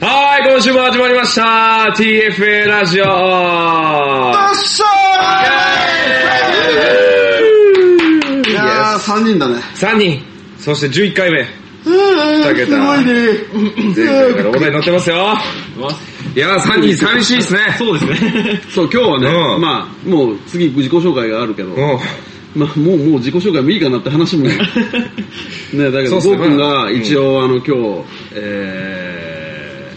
はい、今週も始まりました TFA ラジオっしゃーいやー、3人だね。3人、そして11回目。二桁すごいね。前回からお題乗ってますよ。いやー、3人寂しいですね。そうですね。そう、今日はね、うんまあ、もう次自己紹介があるけど、うん。まあ、もう、もう自己紹介もいいかなって話もね、ねだけど、ゴーくんが一応、あの、今日、え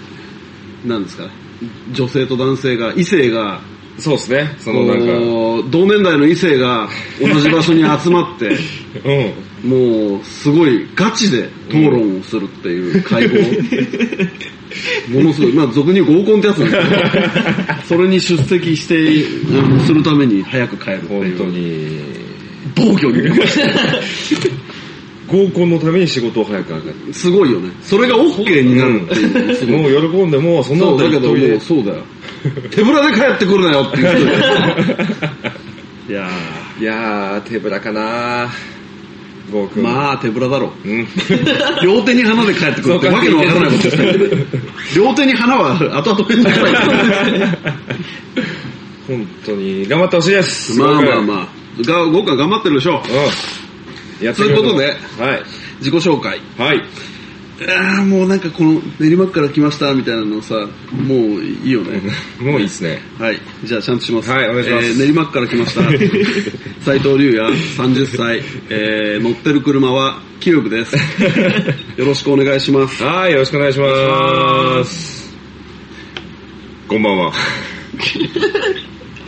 ー、なんですか、女性と男性が、異性が、そうですね。そのなんか、こう同年代の異性が同じ場所に集まって、うん。もう、すごいガチで討論をするっていう会合。ものすごい、まあ、俗に合コンってやつなんですけど、それに出席して、あのするために早く帰るっていう。本当に。暴挙に。合コンのために仕事を早く上がる。すごいよね。それが OK になるっていう。すごいもう喜んで、もうそんなそう、だけどもうそうだよ。手ぶらで帰ってくるなよっていう人 いやいやー、手ぶらかなゴーくー、ん。まあ手ぶらだろう。うん。両手に花で帰ってくるってわけのわからないことしてる。両手に花は後々返ってこない。本当に、頑張ってほしいです。まあまああ。まあ。が、僕は頑張ってるでしょう。うん。やってということではい。自己紹介。はい。ああ、もうなんかこの練馬区から来ましたみたいなのさ、もういいよね。もういいっすね。はい。じゃあちゃんとします。はいお願いしますえー練馬区から来ました。斉藤龍也、30歳。えー乗ってる車はキューブです。よろしくお願いします。はい、よろしくお願いします。こんばんは。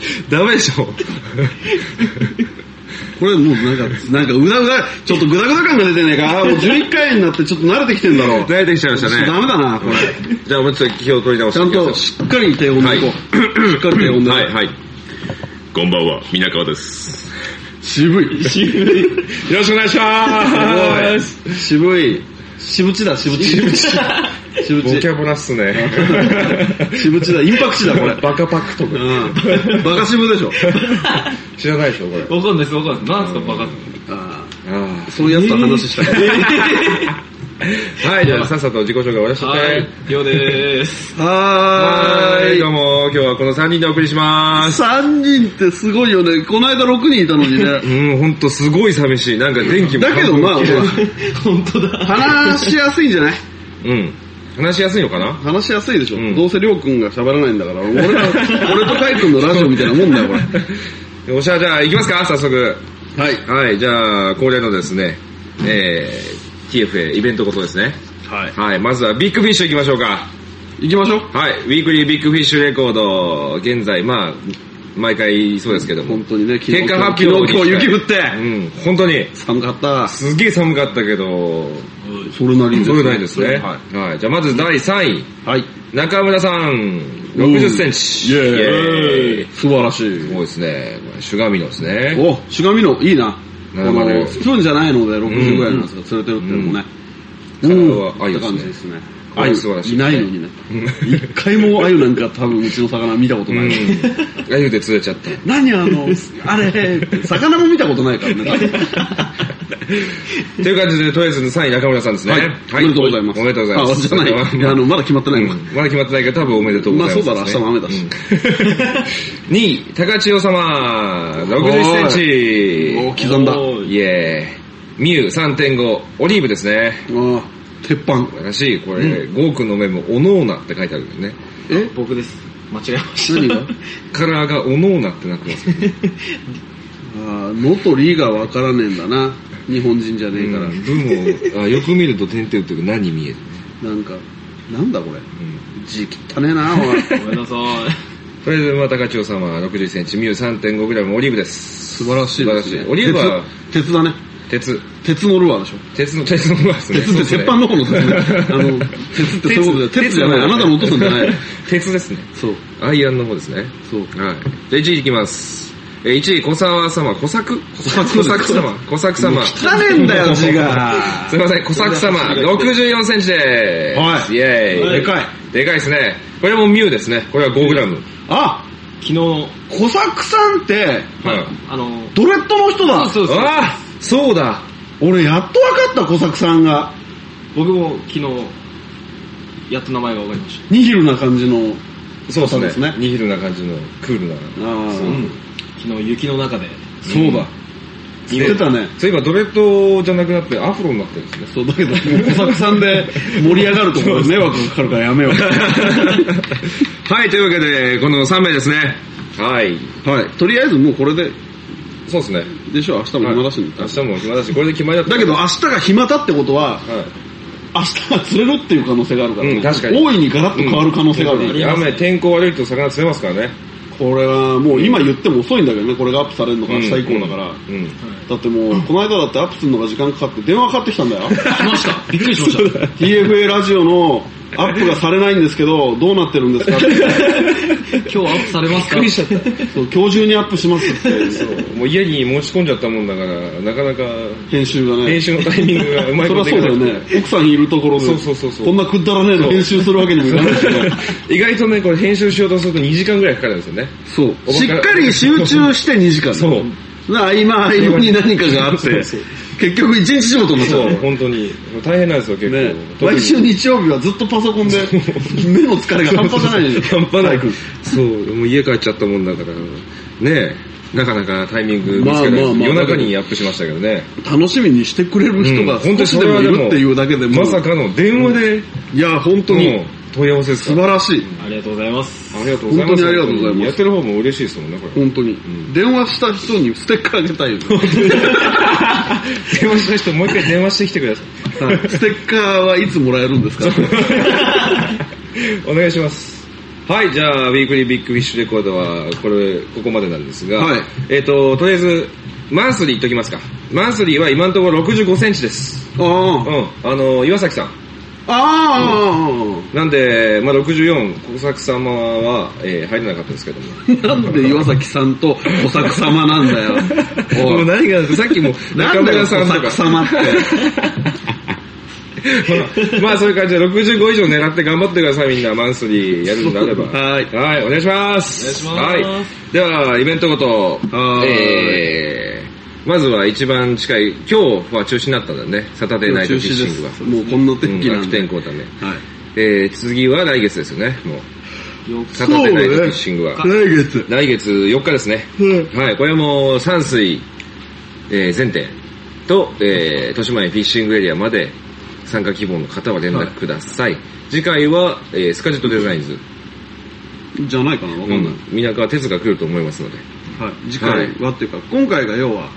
ダメでしょこれもうなんか、なんかうだうだ、ちょっとグダグダ感が出てねえか。もう11回になってちょっと慣れてきてんだろう。慣れてきちゃいましたね。ダメだな、これ。じゃあもうちょっと気を取り直しちゃんとししっかり手をんでいこう。しっかり手をんでいこう。はい、はい。こんばんは、皆川です。渋い。渋い。よろしくお願いします。渋い。渋地だ、渋地。渋地。渋地。ボキャブラっすね。渋地だ、インパクチだ、これ。バカパクとか。うん。バカ渋でしょ。知らないでしょ、これ。わかんないです、わかんないです。なんすか、バカって。あああそういうやつと話したい。あ。はい、じゃあさっさと自己紹介終わらせて。はい、りょうでーす。ははい、どうーい。も、今日はこの3人でお送りします。3人ってすごいよね。この間6人いたのにね。うん、ほんとすごい寂しい。なんか電気もだけどまあ、ほら、本当だ。話しやすいんじゃない？うん。話しやすいのかな？話しやすいでしょ。うんどうせりょうくんが喋らないんだから。俺ら、俺とカイくんのラジオみたいなもんだよ、これ。よっしゃ、じゃあ行きますか、早速。はい。はい、じゃあ、恒例のですね、えー、TFA イベントことですね。はい。はい、まずはビッグフィッシュ行きましょうか。行きましょう？はい、ウィークリービッグフィッシュレコード、現在、まあ、毎回そうですけども本。当にね、昨日結果発表昨日今日雪降って。うん、本当に、寒かった。すげえ寒かったけど、それなりにそうないですね。ははい。じゃあまず第3位、い。はい。中村さん、60センチ。イェーイ素晴らしい。すごいですね。シュガミノですね。お、しがみの、いいな。の、スプーンじゃないので60ぐらいのやつが釣れてるっていうのもね。うんうん。って体は鮎ですね感じですね。これ素晴らしいいないのにね。一回も鮎なんか多分うちの魚見たことない。うん。あゆで釣れちゃった。何あの、あれ、魚も見たことないからね。という感じで、とりあえず3位中村さんですね。はい。おめでとうございます。おめでとうございます。あ、じゃない。あの、まだ決まってないのか。うんまだ決まってないけど、多分おめでとうございます、まあそうだろ明日も雨だしうん 2位、高千代様、60センチ。お刻んだ。おーイエーイ。ミュウ3.5、オリーブですね。ああ、鉄板。素晴らしい。これ、ゴーくんのメモ、おのーなって書いてあるんだよね。え？僕です。間違えました。何が？カラーがおのーなってなってます。ああ、のとりがわからねえんだな。日本人じゃねえから。うん文も、あよく見ると点々打ってる何見えるなんか、なんだこれ？うん字汚ねえな、おい。ごめんなさとりあえず、まあ、高千代様、60センチ、ミュウ 3.5g オリーブです。素晴らしいですね。素晴らしい。オリーブは、鉄、鉄だね。鉄。鉄のルアーでしょ。鉄の、鉄のルアーですね。鉄って鉄板の方の鉄ね。あの、鉄ってそういうことで、鉄じゃない。あなたのお父さんじゃない。鉄ですね。そう、アイアンの方ですね。そう。はい。じゃあ1位いきます。えー、1位、小沢様、小作？小作様、小作様。汚ねえんだよ、字が。すいません、小作様、64センチでーす。はいイェーイ。でかい。でかいですね。これもミュウですね。これは 5g。あ昨日の、小作さんって、はい。あの、ドレッドの人だ。そうそうそう。ああそうだ俺やっと分かった、小作さんが。僕も昨日、やっと名前が分かりましニヒルな感じの。そうそうですねニヒルな感じのクールな。あた。ー昨日雪の中で。そうだ。言ってたね。そういえばドレッドじゃなくなってアフロになってるんですね。そう、だけど、もう小作さんで盛り上がるところで迷惑がかかるからやめよう。はい、というわけで、この3名ですね。はい。はい。とりあえずもうこれで、そうですね。でしょ、明日も暇だし、明日も暇だし、これで決まりだっただけど明日が暇だってことは、はい。明日が釣れるっていう可能性があるから、うん確かに大いにガラッと変わる可能性がある、うん雨、天候悪いと魚釣れますからね。これはもう今言っても遅いんだけどね、これがアップされるのが明日以降だから。うん。だってもう、この間だってアップするのが時間かかって電話かかってきたんだよ。来ました。びっくりしました。TFA ラジオのアップがされないんですけど、どうなってるんですか？って。今日アップされますか？そう今日中にアップしますって。そう。もう家に持ち込んじゃったもんだから、なかなか編集がね。編集のタイミングがうまいそことりゃそうだよね。奥さんいるところで。そうそうそうそうこんなくだらねえの編集するわけにもいかないしね。意外とね、これ編集しようとすると2時間ぐらいかかるんですよね。そう。しっかり集中して2時間。そう。な合間合間に何かがあって、結局1日仕事になっちゃそうう、ね。本当に。大変なんですよ、結構。ね。特に。毎週日曜日はずっとパソコンで、目の疲れが半端じゃない。半端ない。そう、もう家帰っちゃったもんだから、ねえ、なかなかタイミング見つけない、まあまあまあ夜中にアップしましたけどね。楽しみにしてくれる人が本当に少しでもいるっていうだけでも、まさかの電話で、いや、本当に。もう問い合わせです素。晴らしい。ありがとうございます。ありがとうございます。本当にありがとうございますやってる方も嬉しいですもんね、これ。本当に。ん電話した人にステッカーあげたいよ。電話した人、もう一回電話してきてください。はいステッカーはいつもらえるんですか？お願いします。はい、じゃあ、ウィークリービッグフィッシュレコードは、これ、ここまでなんですが、はいえっ、と、とりあえず、マンスリー言っときますか。マンスリーは今のところ65センチです。あうん、あの、岩崎さん。あ。あなんで、まあ、64、小作様は、えー入れなかったですけども。あ。なんで岩崎さんと小作様なんだよ。も おいう何が、さっきも中村さんとか作、様って。まあそういう感じで65以上狙って頑張ってくださいみんなマンスリーやるのであれば。はいはい、お願いします。お願いしますはい。では、イベントごと、はいえー、まずは一番近い、今日は中止になったんだね、サタデーナイトフィッシングは。もうこんな天気うん悪なんで。天候だね。はい。えー、次は来月ですよね、もう。よサタデーナイトフィッシングは。来月。来月4日ですね。はい、これも山水、えー、全店と、えー、豊島園フィッシングエリアまで参加希望の方は連絡ください。次回は、えー、スカジェットデザインズ。じゃないかなわかんない。うん。皆川哲が来ると思いますので。はい。次回はっていうか、今回が要は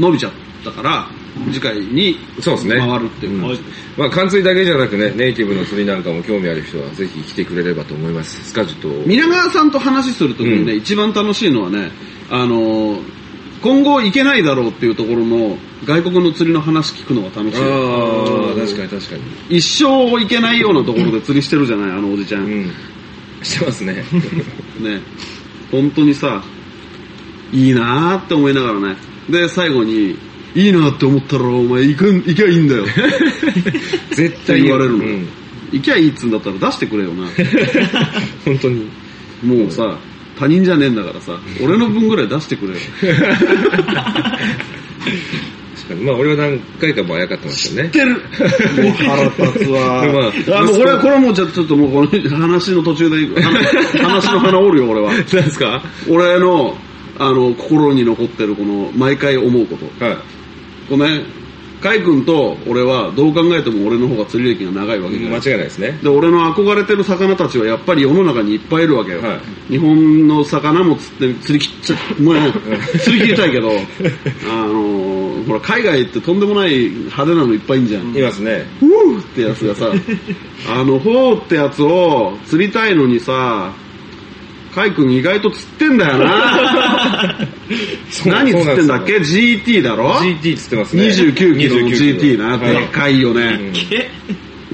伸びちゃったから、次回にそうですね。回るっていううん感じ。まあ、冠水だけじゃなくね、ネイティブの釣りなんかも興味ある人はぜひ来てくれればと思います。スカジェットを。皆川さんと話するときにね、うん一番楽しいのはね、あのー今後行けないだろうっていうところの外国の釣りの話聞くのが楽しい。ああ、確かに確かに。一生行けないようなところで釣りしてるじゃない、あのおじちゃ。ね。うん。してます ね。本当にさ、いいなーって思いながらね。で、最後に、いいなーって思ったらお前行くん、行きゃいいんだよ。絶対言われるのうん行きゃいいっつうんだったら出してくれよな。本当に。もうさ、他人じゃねえんだからさ、俺の分ぐらい出してくれよ。確かに。まあ、俺は何回かもあやかってましたよね。知ってるもう腹立つわ。まああ、もうこれは、これはもうちょちょっともうこの話の途中で、話話の花折るよ、俺は。何ですか？俺の、あの、心に残ってるこの、毎回思うこと。はい。このね、カイ君と俺はどう考えても俺の方が釣り歴が長いわけじゃ間ない。違いないですね。で、俺の憧れてる魚たちはやっぱり世の中にいっぱいいるわけよ。はい日本の魚も釣って、釣り切っちゃ、もうね釣り切りたいけど、あのーほら、海外ってとんでもない派手なのいっぱいいんじゃん。いますね。フーってやつがさ、あの、フォーってやつを釣りたいのにさ、カイ君意外と釣ってんだよな。何釣ってんだっけ ?GT だろ ?GT つってますね。29キロの GT な、はいでっかいよね。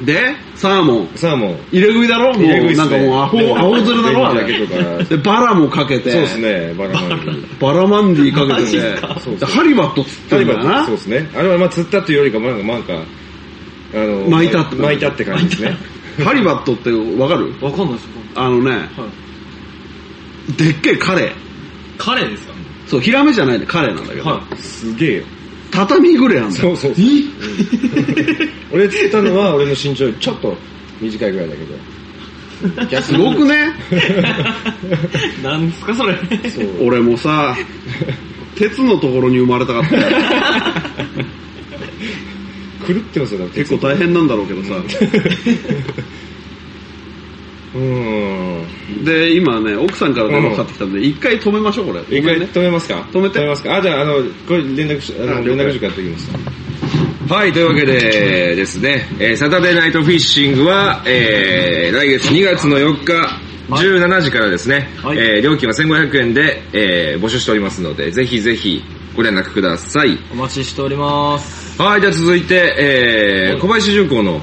で、サーモン。サーモン。入れ食いだろ？もう、なんかもうアホ、アホ釣りだろ？で、バラもかけて。そうですね、バラマンディ。バラマンディかけててそうそうでハリバット釣ってタリバンんだよな。そうですね。あれはまあ釣ったっていうよりか、なんか、なんか、あの、巻いたって巻いたって感じですね。ハリバットってわかる？わかんないです。あのね、はい。でっけえカレー。カレーですかそう、ヒラメじゃないでカレーなんだけど。はすげえよ。畳ぐらいあんだよ。そうそうそう。俺釣ったのは俺の身長よりちょっと短いぐらいだけど。いや、すごくね？なんですかそれ。そう。俺もさ、鉄のところに生まれたかったよ。狂ってますよ、結構大変なんだろうけどさ。うーん。で、今ね、奥さんから電話かかってきたんで、一回止めましょう、これ。一回止めますか？止めて止めますか？あ、じゃあ、あの、これ連絡し、あの、連絡時間やっておきます。はい、というわけでですね、えーサタデーナイトフィッシングは、えー、来月2月の4日、17時からですね、はいえー料金は1500円で、えー募集しておりますので、ぜひぜひご連絡ください。お待ちしております。はい、じゃあ続いて、えー、はい小林重工の、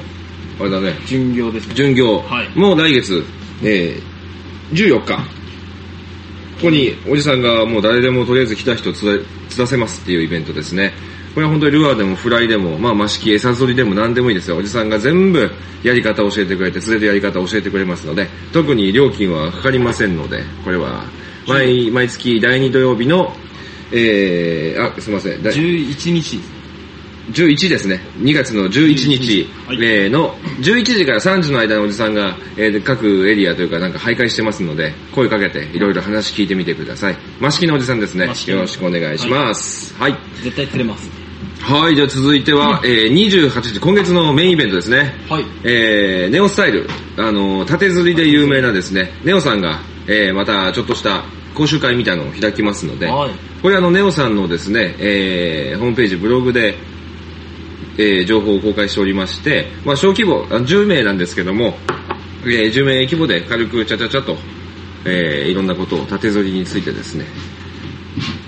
あれだね、巡業ですね。巡業、はいもう来月、えー、14日、ここにおじさんがもう誰でもとりあえず来た人つだつだせますっていうイベントですね。これは本当にルアーでもフライでも、まあ、マシキ、餌釣りでも何でもいいですよ。おじさんが全部やり方を教えてくれて、釣れるやり方を教えてくれますので、特に料金はかかりませんので、これは毎毎月第2土曜日の、えー、あ、すいません。だ11日。11ですね。2月の11日、はいえーの11時から3時の間のおじさんが、えーで各エリアというかなんか徘徊してますので、声かけていろいろ話聞いてみてください。マシキのおじさんですね。よろしくお願いします。はい。絶対釣れます。はい、じゃあ続いては、えー28日、今月のメインイベントですね。はい。えー、ネオスタイル、あの、縦釣りで有名なですね、ネオさんが、えー、またちょっとした講習会みたいなのを開きますので、はいこれあの、ネオさんのですね、えー、ホームページ、ブログで、えー、情報を公開しておりまして、まあ、小規模、あ10名なんですけども、えー、10名規模で軽くちゃちゃちゃと、えー、いろんなことを縦釣りについてですね、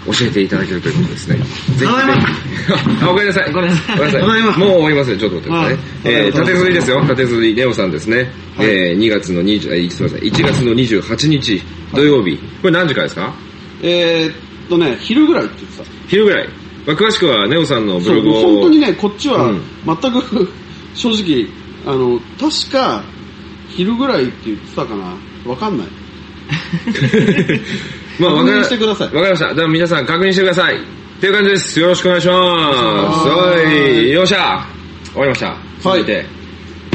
教えていただけるということですね。ぜひ。あ、おかえりなさい。ごめんなさいごめんなさい。もう終わりますよ。ちょっと待ってくださいね。えー、縦釣りですよ。縦釣り、ネオさんですね。はいえー、2月の20、えーすみません。1月の28日土曜日。これ何時からですか？えーっとね、昼ぐらいって言ってた。昼ぐらい。まあ、詳しくはネオさんのブログを。もう本当にね、こっちはうん全く 正直、あの、確か昼ぐらいって言ってたかな。わかんない。まあ、確認してくださいわかりました。では皆さん確認してください。っていう感じです。よろしくお願いします。はい。よっしゃ。終わりました。続いて、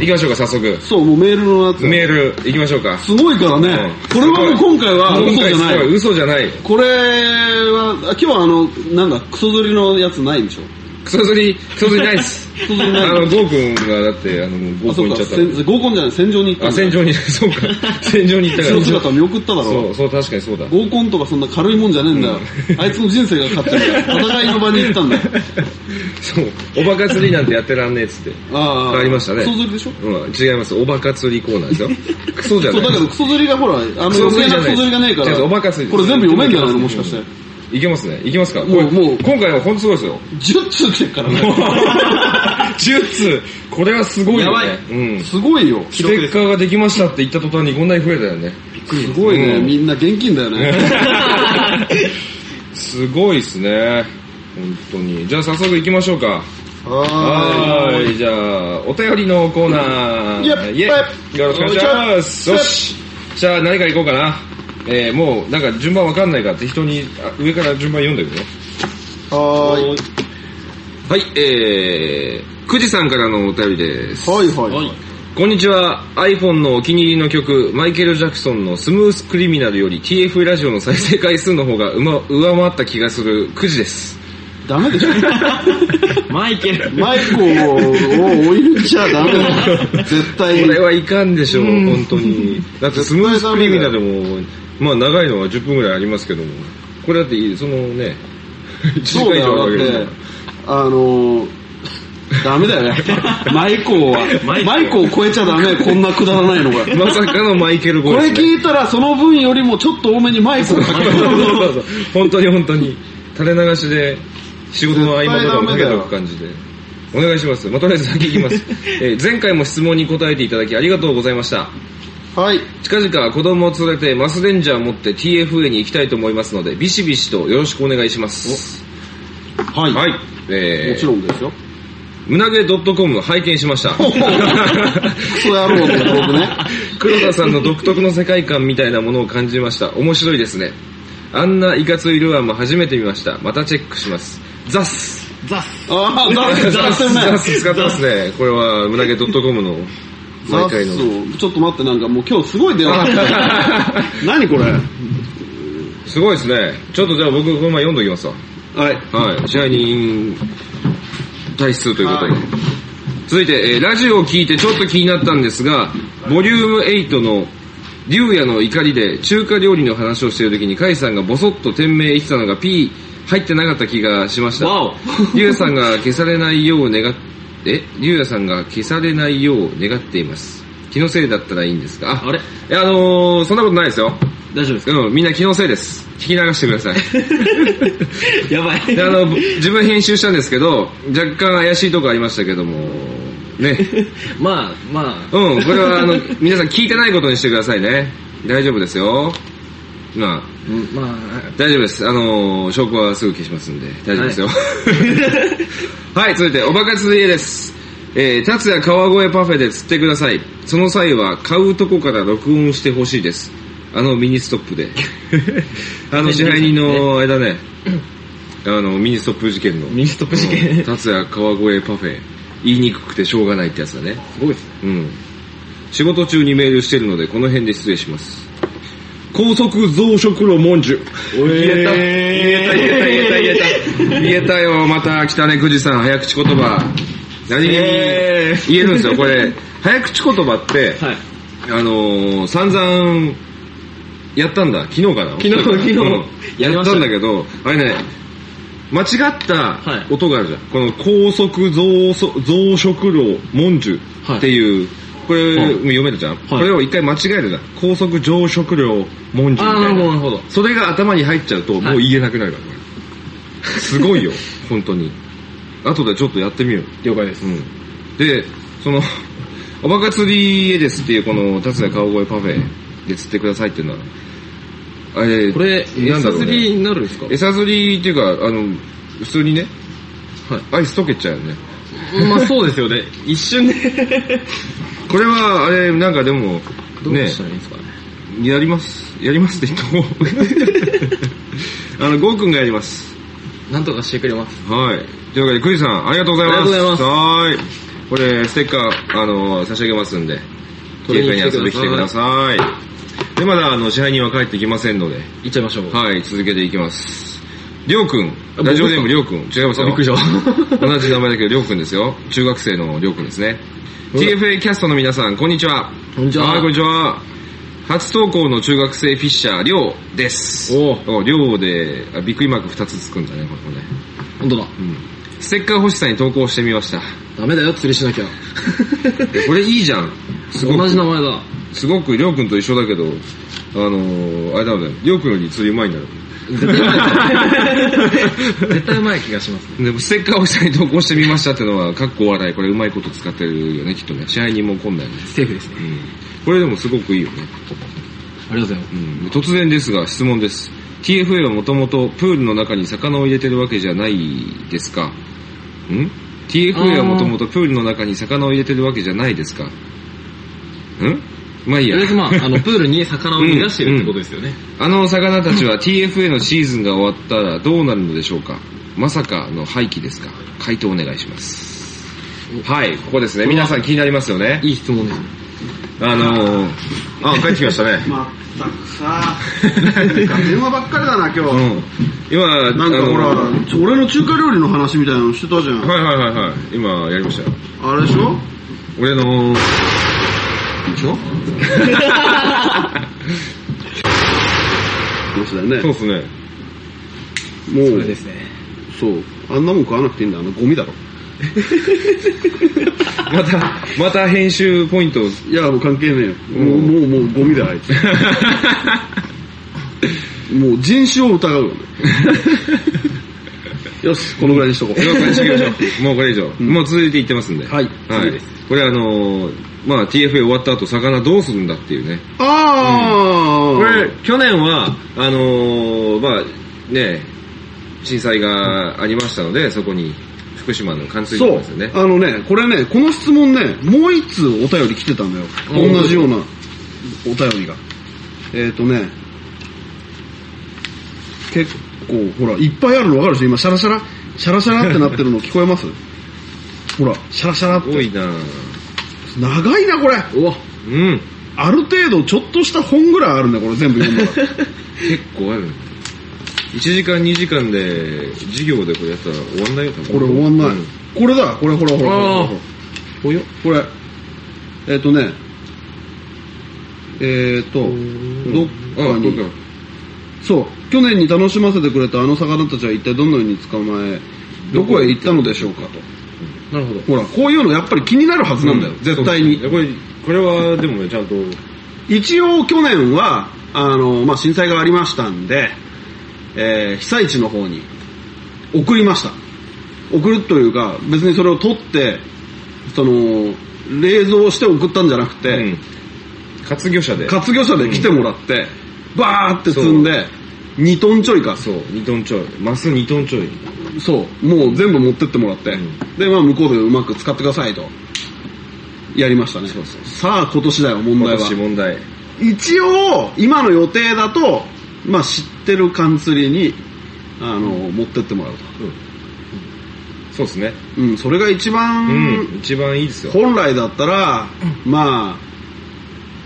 行きましょうか、早速。そう、もうメールのやつ。メール、行きましょうか。すごいからね。うんこれはもう今回は嘘じゃない。嘘じゃない。これは、あ今日はあの、なんだ、クソ釣りのやつないんでしょ？クソ釣り、クソ釣りないっす。クソ釣りないあの、ゴーくんがだって、あの、合あ、そうか、コン行っちゃったせん合コンじゃない、戦場に行ったあ、んだよ戦場に、そうか。戦場に行ったから。姿を見送っただろそう、そう、確かにそうだ。合コンとかそんな軽いもんじゃねえんだよ。あいつの人生がかかってる。戦いの場に行ったんだよ。そう、おバカ釣りなんてやってらんねえっつって。あありましたねクソ釣りでしょ？うん、違います。おバカ釣りコーナーですよ。クソじゃそう。だけどクソ釣りがほら、あのクソ余計な釣りじゃないクソ釣りがねえか違うおバカら、釣りこれ全部読めんじゃないのもしかして。いけますね。いけますかもうもう今回は本当すごいですよ。10通来てっからね。10通これはすごいよね。やばいうん。すごいよ。ステッカーができましたって言った途端にこんなに増えたよね。すごいね。うんみんな現金だよね。すごいっすね。本当に。じゃあ早速行きましょうか。はい。じゃあ、お便りのコーナー。よろしくお願いします。よし。じゃあ何から行こうかな。えー、もうなんか順番わかんないから適当にあ上から順番読んでいくね。はーい。はい、えー、くじさんからのお便りです。はいはい。はい。こんにちは。iPhone のお気に入りの曲、マイケル・ジャクソンのスムース・クリミナルより TF ラジオの再生回数の方がうま上回った気がするくじです。ダメでしょ。マイケル。マイコを置いちゃダメ。絶対これはいかんでしょう、うん本当に。だってスムース・クリミナルも、まあ長いのは10分ぐらいありますけども、これだっていい、そのね、1時間以そうだよ、上あるわけですあのー、ダメだよね。マイコーは。マイコーマイコーを超えちゃダメ、こんなくだらないのが。まさかのマイケル・ゴこれーです、ね。聞いたらその分よりもちょっと多めにマイコーかけてそうそうそう本当に本当に。垂れ流しで仕事の合間とかもかけておく感じで。お願いします。まあ、とりあえず先行きます。えー前回も質問に答えていただきありがとうございました。はい。近々子供を連れてマスレンジャー持って TFA に行きたいと思いますので、ビシビシとよろしくお願いします。はい。はい。えー、もちろんですよ。胸毛 .com 拝見しました。クソ野郎のブログね。黒田さんの独特の世界観みたいなものを感じました。面白いですね。あんないかついルアーも初めて見ました。またチェックします。ザスザスああ、ザス、ザスね。ザス使ってますね。これは、胸毛 .com の毎ザ回の。ちょっと待って、なんかもう今日すごい電話来た。何これ？すごいですね。ちょっとじゃあ僕この前読んどきますわ。はい。はい。支配人体質ということで。はい続いて、えーラジオを聞いてちょっと気になったんですが、ボリューム8の竜也の怒りで中華料理の話をしている時に、カイさんがボソッと店名言ってたのが P 入ってなかった気がしました。わお 竜也さんが消されないよう願っ、え竜也さんが消されないよう願っています。気のせいだったらいいんですが、あれ？いや、あのー、そんなことないですよ。大丈夫ですか？うん、みんな気のせいです。聞き流してください。やばい。であの、自分編集したんですけど、若干怪しいとこありましたけども、ね。まあ、まあ、うん、これはあの、皆さん聞いてないことにしてくださいね。大丈夫ですよ。まあ、うんまあ、大丈夫です。あの、証拠はすぐ消しますんで、大丈夫ですよ。はい、続いて、おばかつ家です。えー、達也川越パフェで釣ってください。その際は、買うとこから録音してほしいです。あのミニストップで。あの支配人の間ね、あの、ミニストップ事件の。ミニストップ事件うん達也川越パフェ。言いにくくてしょうがないってやつだね。すごいですね。うん。仕事中にメールしてるので、この辺で失礼します。高速増殖路文殊。言えた。言えた、言えた、言えた、言えた。言えたよ、また、北根久慈さん、早口言葉。何気にえ言えるんですよ、これ。早口言葉って、はい。あのー、散々、やったんだ。昨日かな昨日昨日うんやっやりましたたんだけど、あれね、間違ったはい音があるじゃん。この高速増殖路文殊っていう、これ、はい読めるじゃん、これを一回間違えるじゃん。高速増殖路文殊みたいなるほど、なな。るほど。それが頭に入っちゃうと、もう言えなくなるから、これ。すごいよ、本当に。後でちょっとやってみよう。了解です。うん。で、その、おバカ釣り絵ですっていうこの、達也川越パフェで釣ってくださいっていうのは、あれ、これ、餌釣りね。になるんですか？餌釣りっていうか、あの、普通にね、はいアイス溶けちゃうよね。まあそうですよね。一瞬で。これは、あれ、なんかでも、ねどうしたらいいんですかね？やります。やりますって言っても、あの、ゴーくんがやります。なんとかしてくれます。はい。というわけで、クリスさん、ありがとうございます。ありがとうございますはーい。これ、ステッカー、あの、差し上げますんで、取りにに遊びに来てください。で、まだ、あの、支配人は帰ってきませんので、いっちゃいましょう。はい、続けていきます。りょうくん、あラジオネーム僕りょうくん、違いますよ。あびっくりした 同じ名前だけど、りょうくんですよ。中学生のりょうくんですね。TFA キャストの皆さん、こんにちは。こんにちははい、こんにちは。初投稿の中学生フィッシャー、りょうです。おおりょうで、あびっくりマーク2つつくんだね、これね。本当だ。うん。ステッカー欲しさに投稿してみました。ダメだよ、釣りしなきゃ。えこれいいじゃん。すごく同じ名前だ。すごくりょうくんと一緒だけど、あのー、あれだね、りょうくんより釣りうまいんだよ。絶対うまいですよ絶対うまい気がしますね。でもステッカーを下に投稿してみましたってのは、かっこ笑い。これうまいこと使ってるよね、きっとね。支配人も来んだよね。セーフですね。うん。これでもすごくいいよね。ありがとうございます。うん。突然ですが、質問です。TFA はもともとプールの中に魚を入れてるわけじゃないですかん ?TFA はもともとプールの中に魚を入れてるわけじゃないですかん？まあいいやとりあえ。ずまあ、あの、プールに魚を逃がしてるってことですよね。あの魚たちは TFA のシーズンが終わったらどうなるのでしょうか？まさかの廃棄ですか？回答お願いします。はい、ここですね。皆さん気になりますよね。いい質問ですね。あのー、あ、帰ってきましたね。まったくさ、なんか電話ばっかりだな、今日。うん。今、なんかほら、俺の中華料理の話みたいなのしてたじゃん。はいはいはいはい。今やりましたよ。あれでしょ？俺の、でしょ？そうだよね？そうっすね。もうそれで、すね。そう。あんなもん食わなくていいんだ。あの、ゴミだろ。また、また編集ポイントを。いや、もう関係ねえよ。もう、もう、もう、ゴミだよ、あいつ。もう、人種を疑うよね。よし、このぐらいにしとこう。もうこれ次行きましょう。もうこれ以上。うんもう続いていってますんで。はいはい次です。これあのー、まあ TFA 終わった後、魚どうするんだっていうね。ああ、これ、去年は、あのー、まあ、ね、震災がありましたので、そこに福島の冠水そうですよね。あのね、これね、この質問ね、もう一通お便り来てたんだよ。うん同じようなお便りが。えっ、ー、とね、結構、ほら、いっぱいあるの分かるでしょ？今、シャラシャラ、シャラシャラってなってるの聞こえます？ほら、シャラシャラって。多いな長いな、これ。うわ、うん。ある程度、ちょっとした本ぐらいあるね、これ全部読んだら。結構ある。1時間2時間で、授業でこれやったら終わんないよ、これ終わんない。うんこれだ、これほらほらほらほらほら。これ。えっ、とね、えっ、と、どっあ、かにどっか。そう、去年に楽しませてくれたあの魚たちは一体どのように捕まえ、どこへ行ったのでしょうかと。なるほど。ほら、こういうのやっぱり気になるはずなんだよ、絶対に。これ、これはでもね、ちゃんと、一応去年は、あの、まあ、震災がありましたんで、えー被災地の方に送りました。送るというか、別にそれを取って、その、冷蔵して送ったんじゃなくて、うん。活魚車で。活魚車で来てもらって、バーって積んで、2トンちょいか。そう、2トンちょい。マス2トンちょい。そう、もう全部持ってってもらって、うんで、まあ向こうでうまく使ってくださいと。やりましたね。そうそうさあ今年だよ、問今題は。年問題。一応、今の予定だと、まあ知ってる缶釣りに、あの、持ってってもらうと。そうですね。うん、それが一番、うん。一番いいですよ。本来だったら、まあ、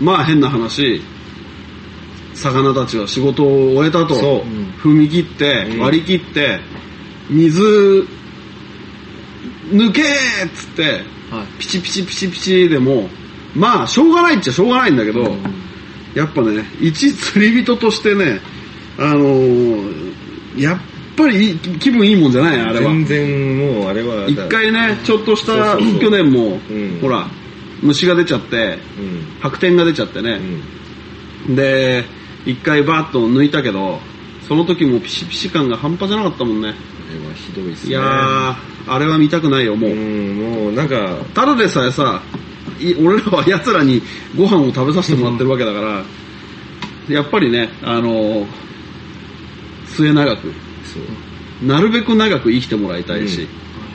まあ変な話、魚たちは仕事を終えたと踏み切ってう、ん割り切って、水、抜けーっつって、はい。ピチピチピチピチでも、まあ、しょうがないっちゃしょうがないんだけど、やっぱね、一釣り人としてね、あのーやっぱり気分いいもんじゃないあれは。全然もう、あれは。一回ね、ちょっとした、去年も、うんほら、虫が出ちゃって、うん。白点が出ちゃってうね。ん。で、一回バーッと抜いたけど、その時もピシピシ感が半端じゃなかったもんね。あれはひどいですね。いやー、あれは見たくないよ、もう。うん、もうなんか、ただでさえさ、い俺らは奴らにご飯を食べさせてもらってるわけだから、やっぱりね、あのー末永く、そう。なるべく長く生きてもらいたいし、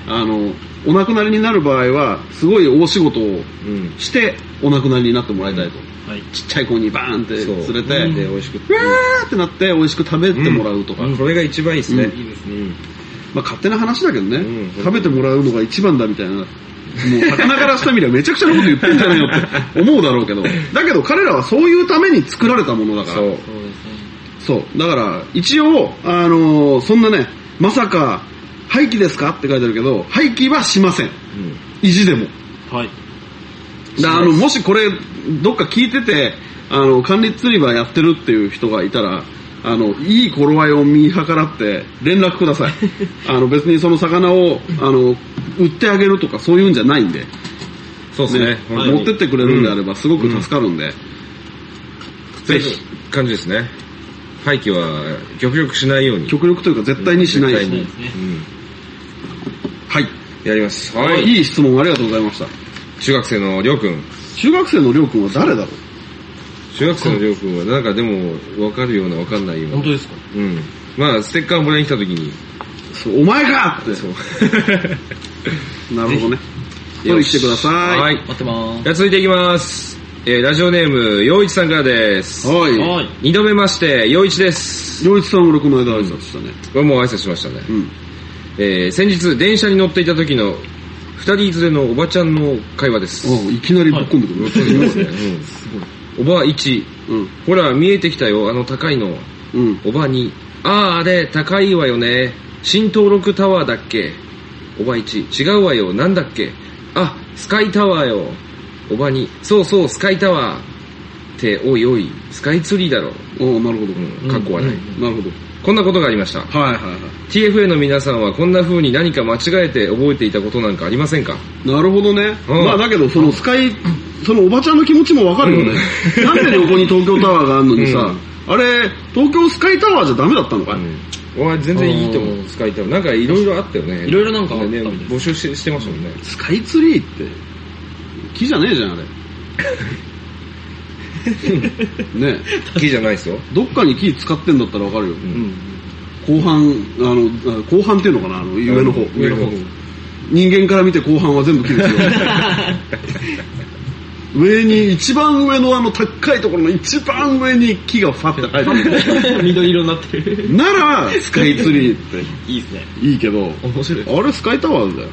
あの、お亡くなりになる場合は、すごい大仕事をうん。してお亡くなりになってもらいたいと。はい。ちっちゃい子にバーンってそう。連れて、で、美味しく。うわーってなって美味しく食べてもらうとか、うんこれが一番いいですね。うんいいですね。うん。まあ勝手な話だけどね、うん食べてもらうのが一番だみたいな。もう、魚からしてみればめちゃくちゃなこと言ってんじゃないよって 思うだろうけど、だけど彼らはそういうために作られたものだから。そう。そうですね。そう。だから、一応、あのーそんなね、まさか、廃棄ですかって書いてあるけど、廃棄はしません。うん。意地でも。はい。だあの、もしこれ、どっか聞いてて、あの、管理釣り場やってるっていう人がいたら、あの、いい頃合いを見計らって連絡ください。あの、別にその魚を、あの、売ってあげるとかそういうんじゃないんで、そうですね。持ってってくれるんであればすごく助かるんで、ぜひ、感じですね。廃棄は極力しないように。極力というか絶対にしない絶対にそうですねはい。うん。やります。はい。いい質問ありがとうございました。中学生のりょうくん。中学生のりょうくんは誰だろう？中学生のりょうくんはなんかでも分かるような分かんないような。本当ですか？うん。まあ、ステッカーもらいに来た時に。そうお前かって。そう。なるほどね。取り来てください。はい。待ってまじゃあ続いていきます。えー、ラジオネーム、陽一さんからです。はい。二度目まして、陽一です。洋一さん俺この間挨拶したね。これもう挨拶しましたね。うん。えー、先日、電車に乗っていた時の、二人連れのおばちゃんの会話です。あいきなりぶっ込んでくる。そうですね。うん。おば1、うん。ほら、見えてきたよ、あの高いの。うん。おば2、ああ、あれ、高いわよね。新登録タワーだっけおば1、違うわよ、なんだっけあ、スカイタワーよ。おば2、そうそう、スカイタワー。って、おいおい、スカイツリーだろ。おなるほど。うん、かっこ笑い、うんなるほど。こんなことがありました。はいはいは TFA の皆さんはこんな風に何か間違えて覚えていたことなんかありませんかい。なるほどね。うんまあだけど、そのスカイ、そのおばちゃんの気持ちもわかるよね。なんで横に東京タワーがあるのにさ、あれ、東京スカイタワーじゃダメだったのかい、うん。俺全然いいと思う、うんスカイタワー。なんかいろいろあったよね。いろいろなんかあったね募集ししてましたもんね。スカイツリーって、木じゃねえじゃん、あれ。ね木じゃないですよ。どっかに木使ってんだったらわかるよ。うん。後半、あの、あ後半っていうのかな、あの、上の方。上の方。人間から見て後半は全部木ですよ。上に、一番上のあの高いところの一番上に木がファって生えてる。緑色になってる。なら、スカイツリーっていいですね。いいけど、面白い。あれスカイタワーだよ。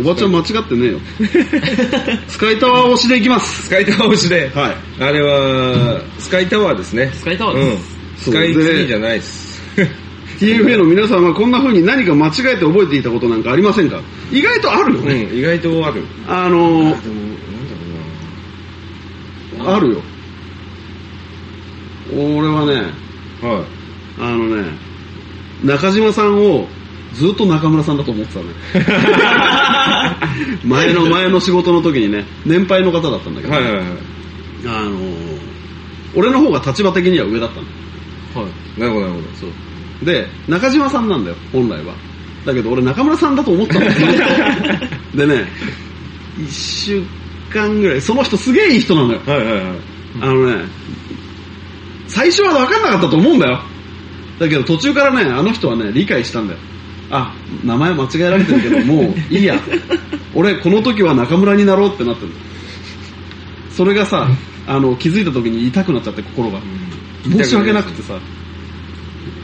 おばちゃん間違ってねえよ。スカイタワー推しでいきます。スカイタワー推しで。はい。あれは、スカイタワーですね。スカイタワーうんで。スカイツリーじゃないです。TFA の皆さんはこんな風に何か間違えて覚えていたことなんかありませんか？意外とあるようね。ん、意外とある。あのーあるよ。俺はね。はい。あのね、中島さんをずっと中村さんだと思ってたね。前の前の仕事の時にね、年配の方だったんだけど、はいはいはい。あのー俺の方が立場的には上だったの。はい。なるほどなるほど。そう。で、中島さんなんだよ、本来は。だけど俺中村さんだと思ってたの。でね、一週間ぐらい、その人すげえいい人なのよ。はいはいはい。あのね、最初は分かんなかったと思うんだよ。だけど途中からね、あの人はね、理解したんだよ。あ、名前間違えられてるけど、もういいや。俺、この時は中村になろうってなってる。それがさ、あの、気づいた時に痛くなっちゃって、心が。申し訳なくてさ、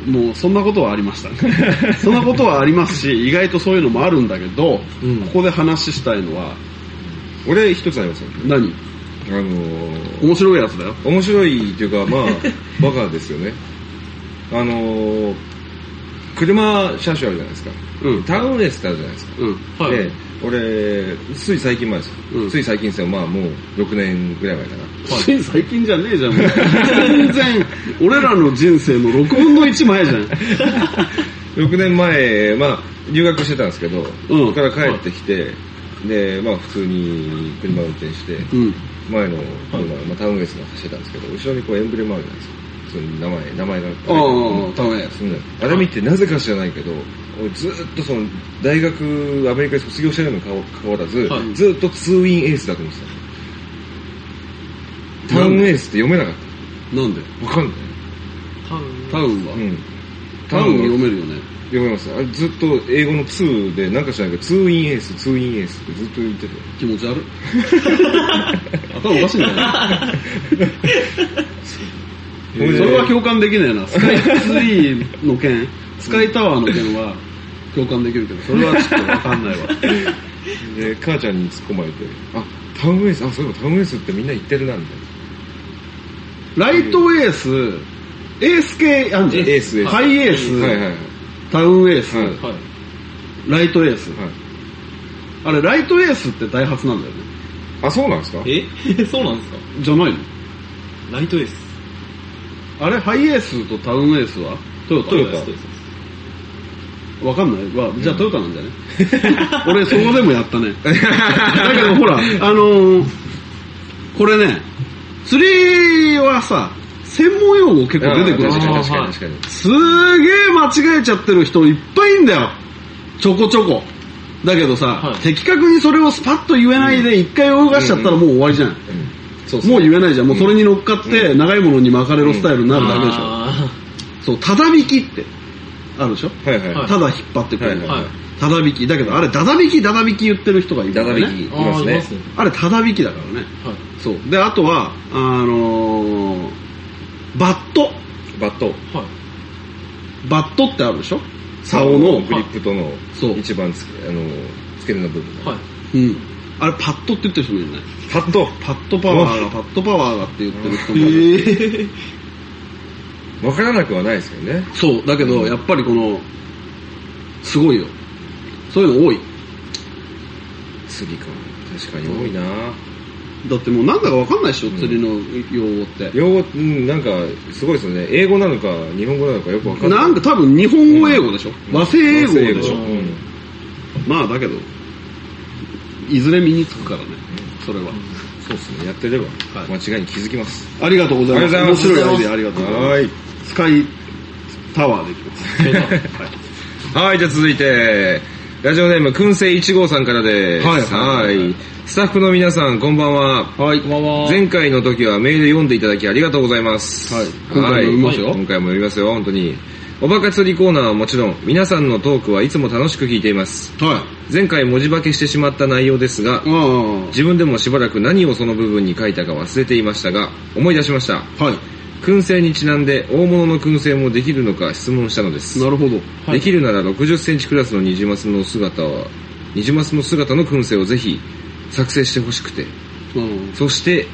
もうそんなことはありました。そんなことはありますし、意外とそういうのもあるんだけど、うんここで話したいのは、俺一つありますよ。何？あのー、面白いやつだよ。面白いっていうか、まあ、バカですよね。あのー、車車種あるじゃないですか。うん。タウンレースってあるじゃないですか。うん。はい。で、俺、つい最近前ですよ。うんつい最近ですよ。まあもう6年ぐらい前かな。つい最近じゃねえじゃん、全然、俺らの人生の6分の1前じゃん。6年前、まあ、留学してたんですけど、うんそこから帰ってきて、で、まあ普通に車運転して、うん。前の車、まあ、タウンレースが走ってたんですけど、後ろにこうエンブレムあるじゃないですか。普通に名前、名前が。ああ、タウンエース。うんあれ見てなぜか知らないけど、俺ずっとその、大学、アメリカで卒業してるのにかかわらず、はいずっとツーインエースだと思ってた。タウンエースって読めなかっなんで？た。わかんない。タウン。タウンは、うん。タウンは読めめるよね。読めます。あれずっと英語の2で、なんか知らないけど、ツーインエース、ツーインエースってずっと言ってて。気持ち悪い。頭おかしいんじゃないそれは共感できねえな。スカイツリーの件、スカイタワーの件は共感できるけど、それはちょっとわかんないわ。で、母ちゃんに突っ込まれて、あ、タウンエース、あ、そういえばタウンエースってみんな言ってるな、みたいな。ライトエース、エース系あんじゃん。エースエースハイエース、はいはいはい。タウンエース、はいはい。ライトエース。はい、あれ、ライトエースってダイハツなんだよね。あ、そうなんですか？え？そうなんですか？じゃないの？ライトエース。あれ、ハイエースとタウンエースは？トヨタトヨタですわかんないわ。じゃあトヨタなんじゃね 俺、そこでもやったね。だけどほら、あのー、これね、釣りはさ、専門用語結構出てくるじゃん確かに確かに。すげえ間違えちゃってる人いっぱいいんだよ。ちょこちょこ。だけどさ、はい的確にそれをスパッと言えないで一回泳がしちゃったらもう終わりじゃん。うんそうそうもう言えないじゃん。もうそれに乗っかって長いものに巻かれるスタイルになるだけでしょ。あそう、ただ引きってあるでしょ？はいはい。はいただ引っ張ってくる。はいーはい。ただ引き。だけどあれ、だだ引き、だだ引き言ってる人がいるからね。ダダ引きいあー、ますねいます。ね。あれ、ただ引きだからね。はい。そう。で、あとは、あのー、バット。バット。はい。バットってあるでしょ？竿のグリップとのそう一番つけ、あの、付け根の部分。はい。うん。あれ、パットって言ってる人もいるね。パットパットパワーが、パットパワーがって言ってる人もいる。わからなくはないですけどね。そう。だけど、やっぱりこの、すごいよ。そういうの多い。釣りか。確かに多いなだってもうなんだかわかんないでしょ、釣りの用語って。用語、うん、なんか、すごいですよね。英語なのか、日本語なのかよくわかんない。なんか多分日本語英語でしょ、和製英語でしょ、うんまあだけど、いずれ身につくからね、それは。そうですね。やってれば、はい間違いに気づきます。ありがとうございます。面白いアイデアありがとうございます。はい。スカイタワーでいきます。はい はい、じゃあ続いて、ラジオネーム、燻製1号さんからです。はいはいはいスタッフの皆さん、こんばんは。はい。こんばんは。前回の時はメール読んでいただきありがとうございます。はい今回も読みますよはい今回も読みますよ、本当に。おバカ釣りコーナーはもちろん、皆さんのトークはいつも楽しく聞いています。はい。前回文字化けしてしまった内容ですが、ああ。自分でもしばらく何をその部分に書いたか忘れていましたが、思い出しました。はい。燻製にちなんで大物の燻製もできるのか質問したのです。なるほど。できるなら60センチクラスのニジマスの姿は、ニジマスの姿の燻製をぜひ作成してほしくて、うん。そして、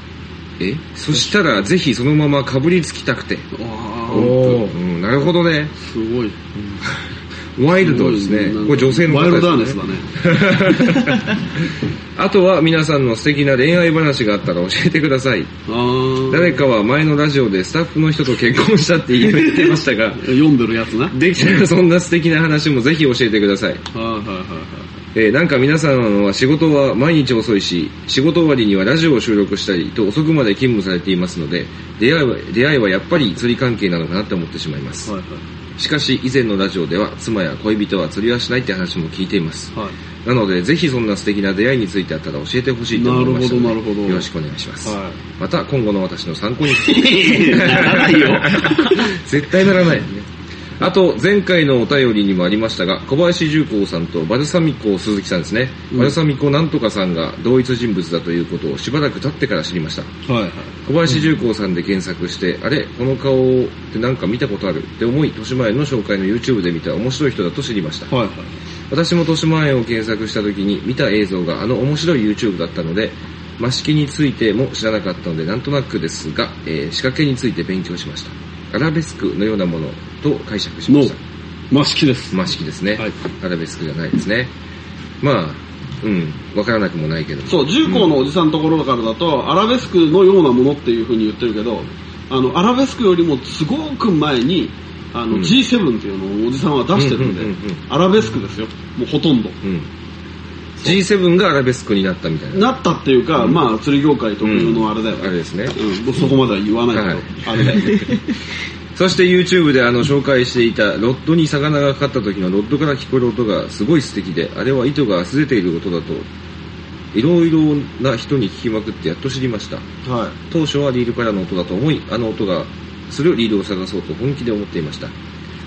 え？そしたらぜひそのままかぶりつきたくて。ああ。おうん、なるほどね。すごい。ワイルドですね。これ女性の方ワイルドダーですねネスだね。あとは皆さんの素敵な恋愛話があったら教えてください。誰かは前のラジオでスタッフの人と結婚したって言ってましたが、読んでるやつな。はいできたらそんな素敵な話もぜひ教えてください。はいはいはい。えーなんか皆さんは仕事は毎日遅いし、仕事終わりにはラジオを収録したりと遅くまで勤務されていますので、出会いは出会いはやっぱり釣り関係なのかなって思ってしまいます。はいしかし以前のラジオでは妻や恋人は釣りはしないって話も聞いています。はい。はい。なのでぜひそんな素敵な出会いについてあったら教えてほしいと思いましたのでなるほどなるほどよろしくお願いします。はまた今後の私の参考にならないよ 絶対ならない。あと、前回のお便りにもありましたが、小林重工さんとバルサミコ鈴木さんですね。うんバルサミコなんとかさんが同一人物だということをしばらく経ってから知りました。い。はいはい。小林重工さんで検索して、あれこの顔ってなんか見たことあるって思い、豊島園の紹介の YouTube で見た面白い人だと知りました。はいはい。私も豊島園を検索した時に見た映像があの面白い YouTube だったので、マ式についても知らなかったのでなんとなくですが、えー仕掛けについて勉強しました。アラベスクのようなものと解釈しまのした。、マ式です。マ式ですね。はいアラベスクじゃないですね。まあ、うん、わからなくもないけど。そう、重工のおじさんのところからだと、アラベスクのようなものっていうふうに言ってるけど、あの、アラベスクよりもすごく前に、あの、うん G7 っていうのをおじさんは出してるんでうんうんうんうん、アラベスクですよ。もうほとんど。うん。G7 がアラベスクになったみたいな。なったっていうか、まあ、釣り業界特有のあれだよね。あれですね。うん、そこまでは言わないけど、はいあれだよね。そして YouTube であの紹介していたロッドに魚がかかった時のロッドから聞こえる音がすごい素敵で、あれは糸が擦れている音だと、いろいろな人に聞きまくってやっと知りました。はい。当初はリールからの音だと思い、あの音がするリールを探そうと本気で思っていました。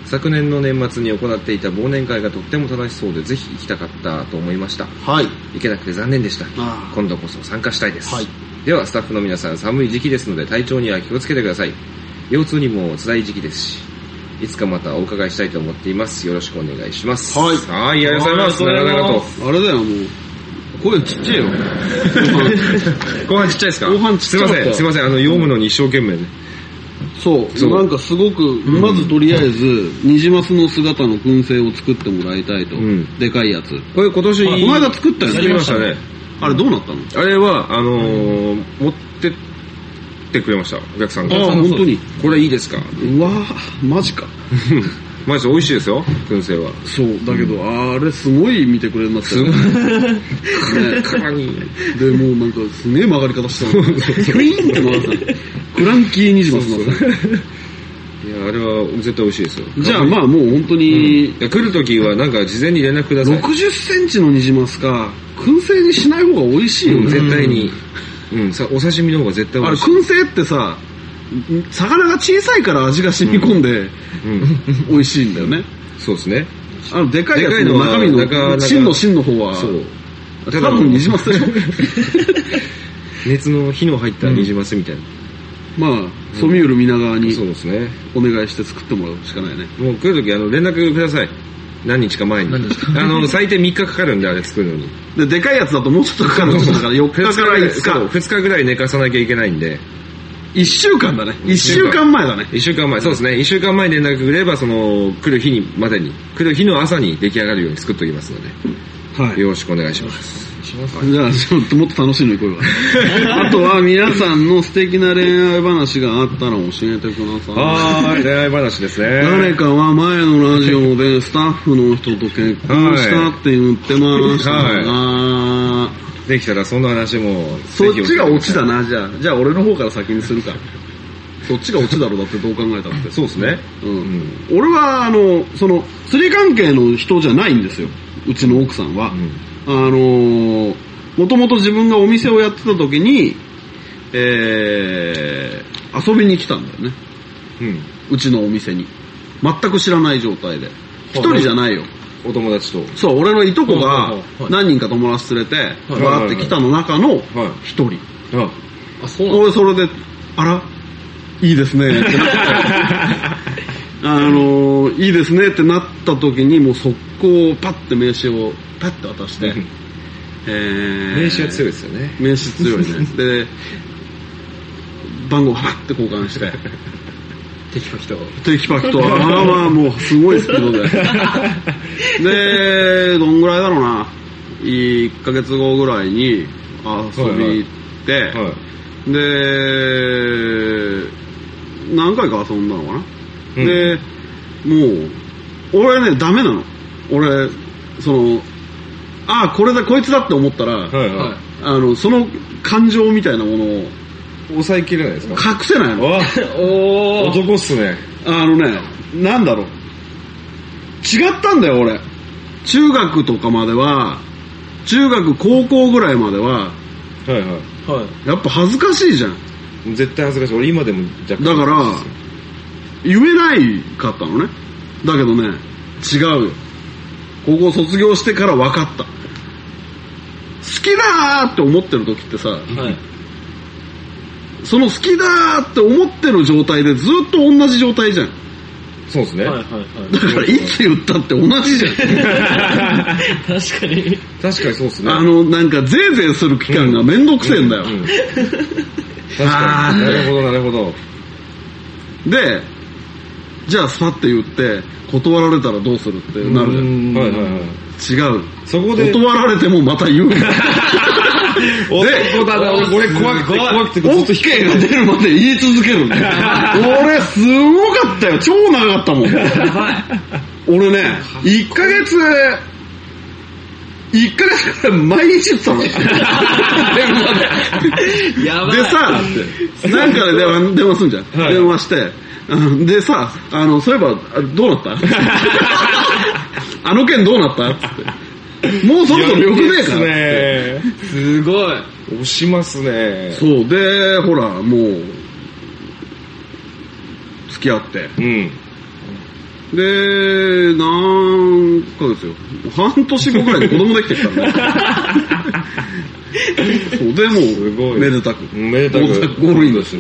昨年の年末に行っていた忘年会がとっても楽しそうでぜひ行きたかったと思いました。はい。行けなくて残念でした。今度こそ参加したいです。はいでは、スタッフの皆さん、寒い時期ですので体調には気をつけてください。腰痛にも辛い時期ですし、いつかまたお伺いしたいと思っています。よろしくお願いします。はいはい、ありがとうございます。長々ますあれだよ、もう。声ちっちゃいよ。と。後半ちっちゃいですか？後半ちっちゃかったすいません、すいません、あの、読むのに一生懸命ね。そうそうなんかすごく、まずとりあえず、ニジマスの姿の燻製を作ってもらいたいと。うんでかいやつ。これ今年、あこの間作ったよね作りましたね。あれどうなったの？あれは、あのー、持ってってくれました、お客さんが。ああ、本当に？これいいですか？うわぁ、マジか。マジで美味しいですよ、燻製は。そう、だけど、あれすごい見てくれるなって。すごい。ね。で、もうなんかすげえ曲がり方したの。クイーンって曲がったの。クランキーになったのいや、あれは絶対美味しいですよ。じゃあまあもう本当うんにい、や来るときはなんか事前に連絡ください。60センチのニジマスか、燻製にしない方が美味しいようんね。絶対に。うん、さお刺身の方が絶対美あれ、味しい。燻製ってさ、魚が小さいから味が染み込んでうん。美味しいんだよね。そうですね。あの、でかいやつの中身の芯の芯の方は、そう。多分ニジマスでしょ？熱の火の入ったニジマスみたいな。まあ、ソミュール皆川にそうですね。お願いして作ってもらうしかないね。もう来るときあの連絡ください。何日か前に。あの、最低3日かかるんで、あれ作るのに。で、でかいやつだともうちょっとかかるんだから、4日から5そう日。2日ぐらい寝かさなきゃいけないんで。1週間だね。1週間前だね。1週間前、そうですね。1週間前に連絡くれれば、その、来る日に、までに、来る日の朝に出来上がるように作っておきますので、はい。よろしくお願いします。じゃあ、ちょっともっと楽しいの行こうよ。あとは皆さんの素敵な恋愛話があったら教えてください。はーい、恋愛話ですね。誰かは前のラジオでスタッフの人と結婚したって言ってましたが、できたらそんな話も、そっちがオチだな。な、じゃあ。じゃあ俺の方から先にするか。そっちがオチだろうだってどう考えたって。そうですね。うんうん。俺は、あの、その、釣り関係の人じゃないんですよ。うちの奥さんは。あのー、もともと自分がお店をやってた時に、えー、遊びに来たんだよね。うん。うちのお店に。全く知らない状態で。一人じゃないよ。お友達と。そう、俺のいとこが何人か友達連れて、はい。バーって来たの中のはい。一人。あ、あ、そうな。俺それで、あら、いいですね。ってなって、あのーいいですね。ってなった時にもう速攻パッて名刺をパッて渡して、えー。名刺が強いですよね。名刺強いね。で、番号パッて交換して、テキパキと。テキパキと、ああまあもうすごいスピードで。で、どんぐらいだろうな。1ヶ月後ぐらいに遊び行って、はで、何回か遊んだのかな。うんで、もう、俺ね、ダメなの。俺、その、ああ、これだ、こいつだって思ったら、い。はいははい。あの、その感情みたいなものをい。抑えきれないですか？隠せないの。わ おー。男っすね。あのね、なんだろう。違ったんだよ、俺。中学とかまでは、中学、高校ぐらいまでは、はいははい。やっぱ恥ずかしいじゃん。い。絶対恥ずかしい。俺今でも若干。だから、言えないかったのね。だけどね、違うよ。高校卒業してから分かった。好きだーって思ってる時ってさ、はい。その好きだーって思ってる状態でずっと同じ状態じゃん。そうですね。はいはいだからいつ言ったって同じじゃん。はい。確かに。確かにそうですね。あの、なんか、ぜいぜいする期間がめんどくせえんだよ。うん確かに。なるほど、なるほど。で、じゃあスパって言って、断られたらどうするってなるじゃん。はいはいはい。違う。そこで、断られてもまた言う。男だな、俺怖くて怖くてずっと引け OK が出るまで言い続けるんだよ。俺、すごかったよ。超長かったもん。俺ね、1ヶ月、1ヶ月毎日言ってたの。やばい。でさ、なんかで電話電話すんじゃん。はい電話して、うんでさ、あの、そういえば、あどうなった？あの件どうなった？つって。もうそろそろよくねえか？ねすごい。押しますね。そう、で、ほら、もう、付き合って。うん。で、何ヶ月よ。半年後くらいに子供できてきたんだよ。そう、でも、すごい。めでたく。うんめでたく。ゴールインだし。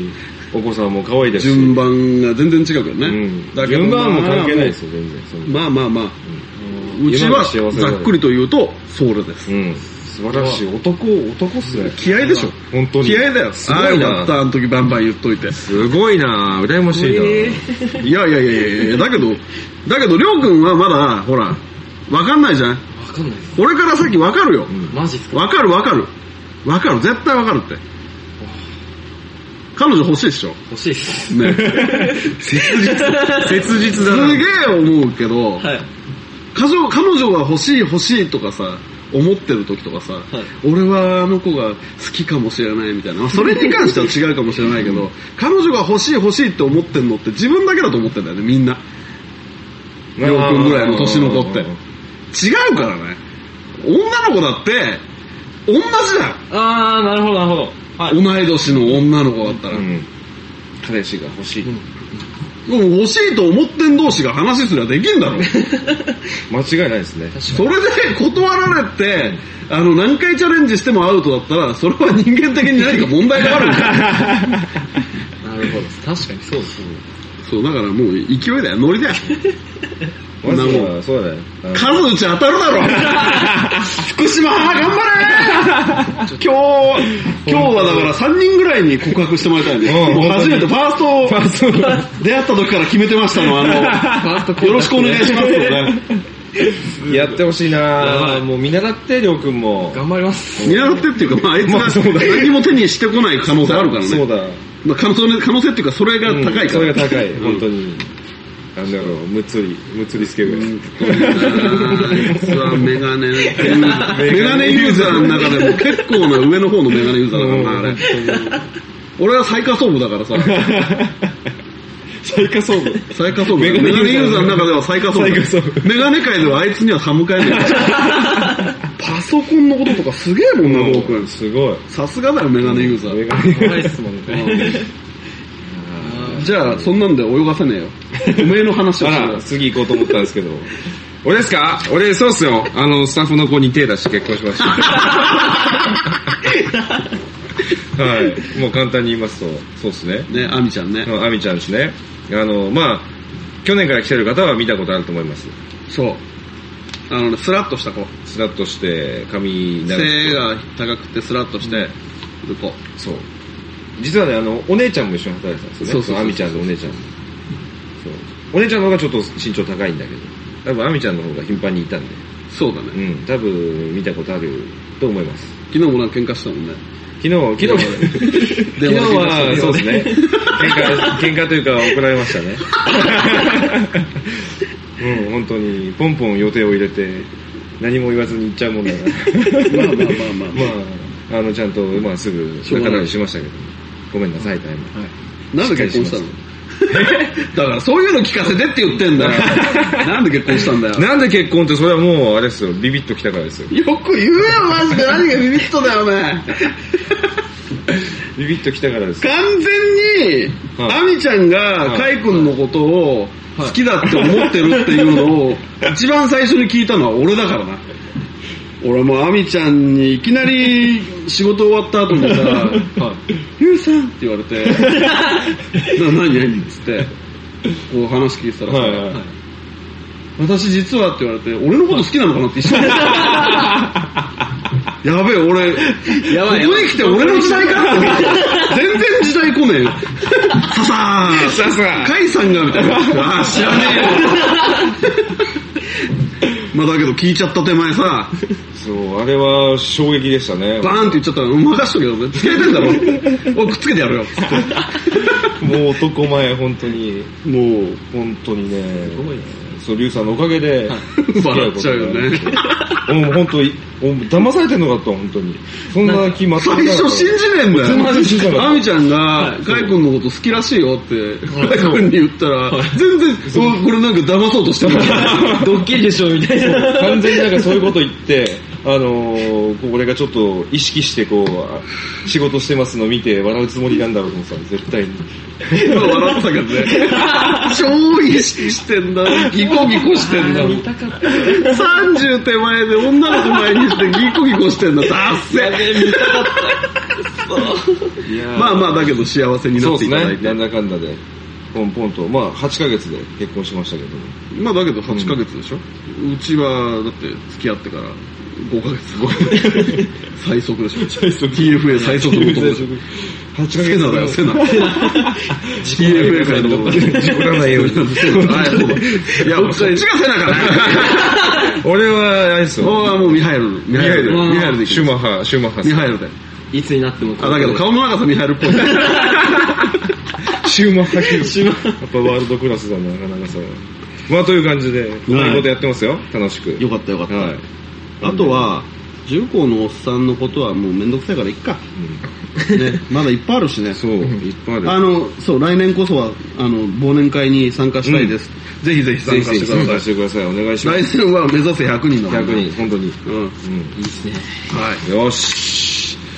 お子さんも可愛いですし。順番が全然違うけどね。うん。だけど順番も関係ないですよ。よ、全然。まあまあまあ。うちは、ざっくりと言うと、ソウルです。うん。素晴らしい。男、男っすね。気合でしょ。本当に。気合だよ。すごいな。った、あの時バンバン言っといて。すごいな羨ましいな、えいやいやいやいやいや、だけど、だけど、りょうくんはまだ、ほら、わかんないじゃん。わかんないです。俺から先わかるよ。マジっすか？わかるわかる。わかる、絶対わかるって。彼女欲しいでしょ。欲しいです。ね。切実。切実だな。すげえ思うけど、はい。彼女彼女が欲しい欲しいとかさ、思ってる時とかさ、俺はあの子が好きかもしれないみたいな。まあそれに関しては違うかもしれないけど、彼女が欲しい欲しいって思ってんのって自分だけだと思ってんだよね、みんな。りょうくんぐらいの年の子って。違うからね。女の子だって、同じだあー、なるほど、なるほど。はい。よ。同い年の女の子だったら。うん。彼氏が欲しい。でも欲しいと思ってん同士が話すりゃできんだろ。間違いないですね。それで断られて、あの、何回チャレンジしてもアウトだったら、それは人間的に何か問題があるんだよ。なるほど。確かにそうです。そう、だからもう勢いだよ、ノリだよ。まずは、そうだね。あの数打ち当たるだろ 福島頑張れ 今日、今日はだから3人ぐらいに告白してもらいたいね。うんもう初めてファースト、ファースト出会った時から決めてましたの、あの、よろしくお願いしますよね。やってほしいないもう見習って、りょうくんも。頑張ります。見習ってっていうか、まあ、あいつが何も手にしてこない可能性あるからね。そうだ。まあ、可能性可能性っていうか、それが高いから。うんそれが高い、うん本当に。なんだろう、むっつり、むっつりスケベ。うんあいつはメガネ、メガネユーザーの中でも結構な上の方のメガネユーザーだからな、あれ。俺は最下層部だからさ、最下層部。最下層部。メメガネガネユーザーの中では最下層部。最下層部メガネ界ではあいつには歯向かえない。パソコンのこととかすげえもんな、ゴーくん。すごい。さすがだよ、メガネユーザー。メガネ怖いっすもんね。じゃあ、そんなんで泳がせねえよ。おめえの話をあしてるら、次行こうと思ったんですけど。俺ですか?俺、そうっすよ。あの、スタッフの子に手出して結婚しました。はい。もう簡単に言いますと、そうっすね。ね、アミちゃんね。あみちゃんですね。あの、まあ、去年から来てる方は見たことあると思います。そう。あのね、スラッとした子。スラッとして、髪長く背が高くてスラッとしてる子。そう。実はね、あの、お姉ちゃんも一緒に働いてたんですよね。そうそうあみちゃんとお姉ちゃんも。そう。お姉ちゃんの方がちょっと身長高いんだけど、多分あみちゃんの方が頻繁にいたんで、そうだね。うん、多分見たことあると思います。昨日もなんか喧嘩したもんね。昨日、昨日、昨日は、そうですね。喧嘩、喧嘩というか怒られましたね。うん、本当に、ポンポン予定を入れて、何も言わずに行っちゃうもんだから。まあまあまあまあ。まあ、あの、ちゃんと、まあ、すぐ仲直りしましたけど、ごめんなさい、タイム。なんで結婚したの？だからそういうの聞かせてって言ってんだよ。なんで結婚したんだよ？なんで結婚って、それはもう、あれですよ、ビビッときたからですよ。よく言うよ、マジで。何がビビッとだよね。ビビッときたからですよ。完全に、はいアミちゃんが、カイ君のことを好きだって思ってるっていうのを、一番最初に聞いたのは俺だからな。俺もうアミちゃんにいきなり仕事終わった後にさ、ゆうさんって言われて、な、何何？っつって、こう話聞いてたらさ、はいはい。私実はって言われて、俺のこと好きなのかな？って一瞬。やべえ、俺、やばいここに来て俺の時代か？って時代来ね。ささーささカイさんがみたいな。ああ、知らねえよ。まあだけど聞いちゃった手前さ、そう、あれは衝撃でしたね。バーンって言っちゃったら、任しとけよ。付けてんだろ。おいくっつけてやるよ。つってもう男前、本当に、もう、本当にね、そう、リュウさんのおかげで、付き合笑っちゃうよね。もう本当に、騙されてんのかと、本当に。そんな気全く最初信じねえんだ全然信じなかっよ。たアミちゃんが、カイ君のこと好きらしいよって、カイ君に言ったら、全然、おこれなんか騙そうとしてる。ドッキリでしょみたいな。完全になんかそういうこと言って、あのー、こう俺がちょっと意識してこう、あ仕事してますの見て笑うつもりなんだろうと思ってた絶対に。今笑ってたけどね。超意識してんだ。ギコギコしてんだ。見たかった。30手前で女の子前にしてギコギコしてんだ。ダッセやべえ、見たかった。いやーまあまあ、だけど幸せにな。っていただいて。なんだかんだで、ポンポンと、まあ8ヶ月で結婚しましたけども。まあだけど8ヶ月でしょ、うちは、だって付き合ってから5ヶ月。最速でしょ最速。TFA 最速の男でしょ8ヶセナだよ、セナ。TFA からの。事故らないように。はい、そうだ。いや、そっちがセナかな。俺は、あれですよ。俺はもうミハイル。ミハイルで。ミミハイルでシュマハ、シュマハミハイルで。いつになっても。あ、だけど顔の長さミハイルっぽい。シューマッハ級。やっぱワールドクラスだな、なかなかさ。まあという感じで、うまいことやってますよ、楽しく。よかったよかった。はい。あとは、重工のおっさんのことはもうめんどくさいからいっか。ね、まだいっぱいあるしね。そう、いっぱいある。あの、そう、来年こそは、あの、忘年会に参加したいです。ぜひぜひ参加してください。加してください。お願いします。来年は目指せ100人だもんね100人、本当に。うん。うん。いいっすね。はい。よし。